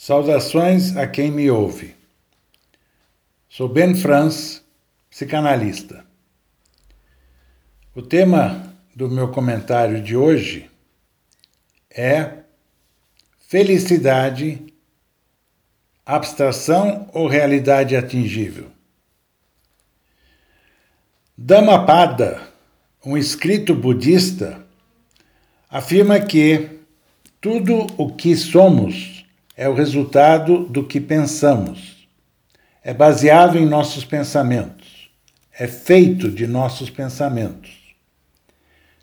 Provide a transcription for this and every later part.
Saudações a quem me ouve. Sou Ben Franz, psicanalista. O tema do meu comentário de hoje é felicidade, abstração ou realidade atingível. Dhammapada, um escrito budista, afirma que tudo o que somos é o resultado do que pensamos. É baseado em nossos pensamentos. É feito de nossos pensamentos.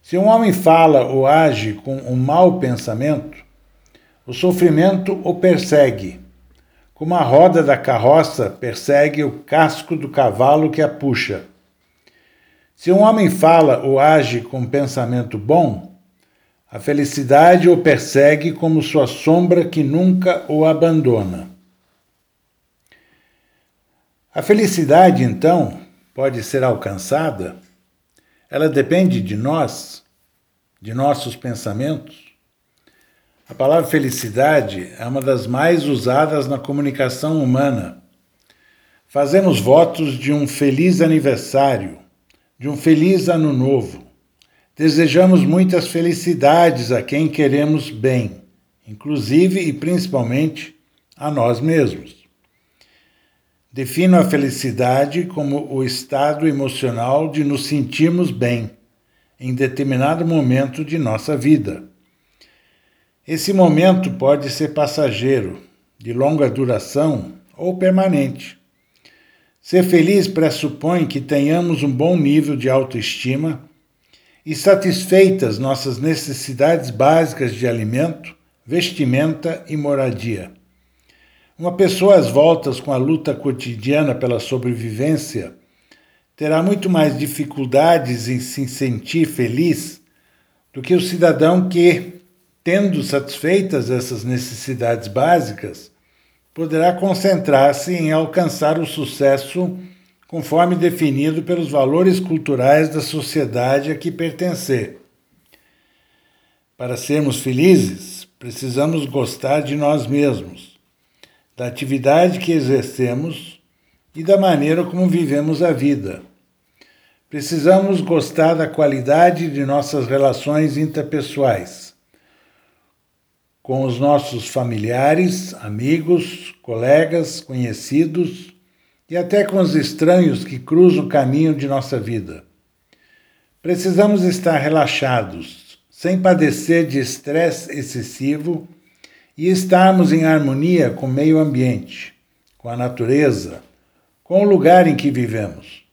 Se um homem fala ou age com um mau pensamento, o sofrimento o persegue, como a roda da carroça persegue o casco do cavalo que a puxa. Se um homem fala ou age com um pensamento bom, a felicidade o persegue como sua sombra que nunca o abandona. A felicidade, então, pode ser alcançada? Ela depende de nós, de nossos pensamentos? A palavra felicidade é uma das mais usadas na comunicação humana. Fazemos votos de um feliz aniversário, de um feliz ano novo. Desejamos muitas felicidades a quem queremos bem, inclusive e principalmente a nós mesmos. Defino a felicidade como o estado emocional de nos sentirmos bem em determinado momento de nossa vida. Esse momento pode ser passageiro, de longa duração ou permanente. Ser feliz pressupõe que tenhamos um bom nível de autoestima e satisfeitas nossas necessidades básicas de alimento, vestimenta e moradia. Uma pessoa às voltas com a luta cotidiana pela sobrevivência terá muito mais dificuldades em se sentir feliz do que o cidadão que, tendo satisfeitas essas necessidades básicas, poderá concentrar-se em alcançar o sucesso conforme definido pelos valores culturais da sociedade a que pertencer. Para sermos felizes, precisamos gostar de nós mesmos, da atividade que exercemos e da maneira como vivemos a vida. Precisamos gostar da qualidade de nossas relações interpessoais com os nossos familiares, amigos, colegas, conhecidos e até com os estranhos que cruzam o caminho de nossa vida. Precisamos estar relaxados, sem padecer de estresse excessivo e estarmos em harmonia com o meio ambiente, com a natureza, com o lugar em que vivemos.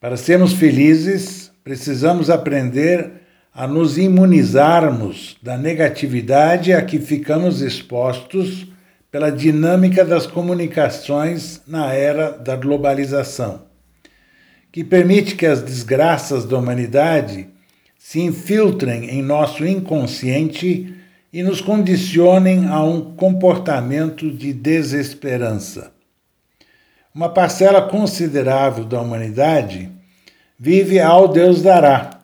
Para sermos felizes, precisamos aprender a nos imunizarmos da negatividade a que ficamos expostos pela dinâmica das comunicações na era da globalização, que permite que as desgraças da humanidade se infiltrem em nosso inconsciente e nos condicionem a um comportamento de desesperança. Uma parcela considerável da humanidade vive ao Deus dará.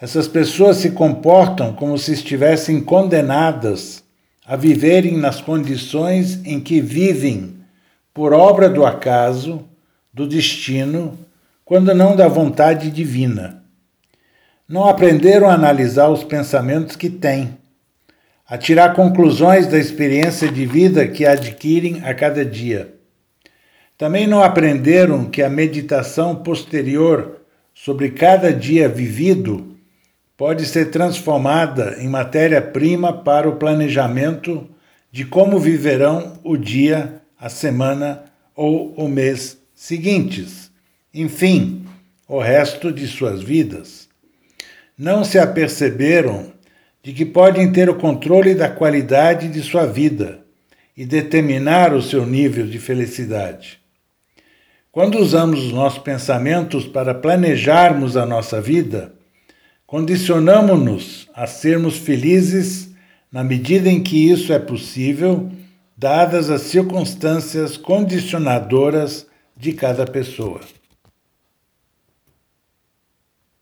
Essas pessoas se comportam como se estivessem condenadas a viverem nas condições em que vivem, por obra do acaso, do destino, quando não da vontade divina. Não aprenderam a analisar os pensamentos que têm, a tirar conclusões da experiência de vida que adquirem a cada dia. Também não aprenderam que a meditação posterior sobre cada dia vivido pode ser transformada em matéria-prima para o planejamento de como viverão o dia, a semana ou o mês seguintes, enfim, o resto de suas vidas. Não se aperceberam de que podem ter o controle da qualidade de sua vida e determinar o seu nível de felicidade. Quando usamos os nossos pensamentos para planejarmos a nossa vida, Condicionamos-nos a sermos felizes na medida em que isso é possível, dadas as circunstâncias condicionadoras de cada pessoa.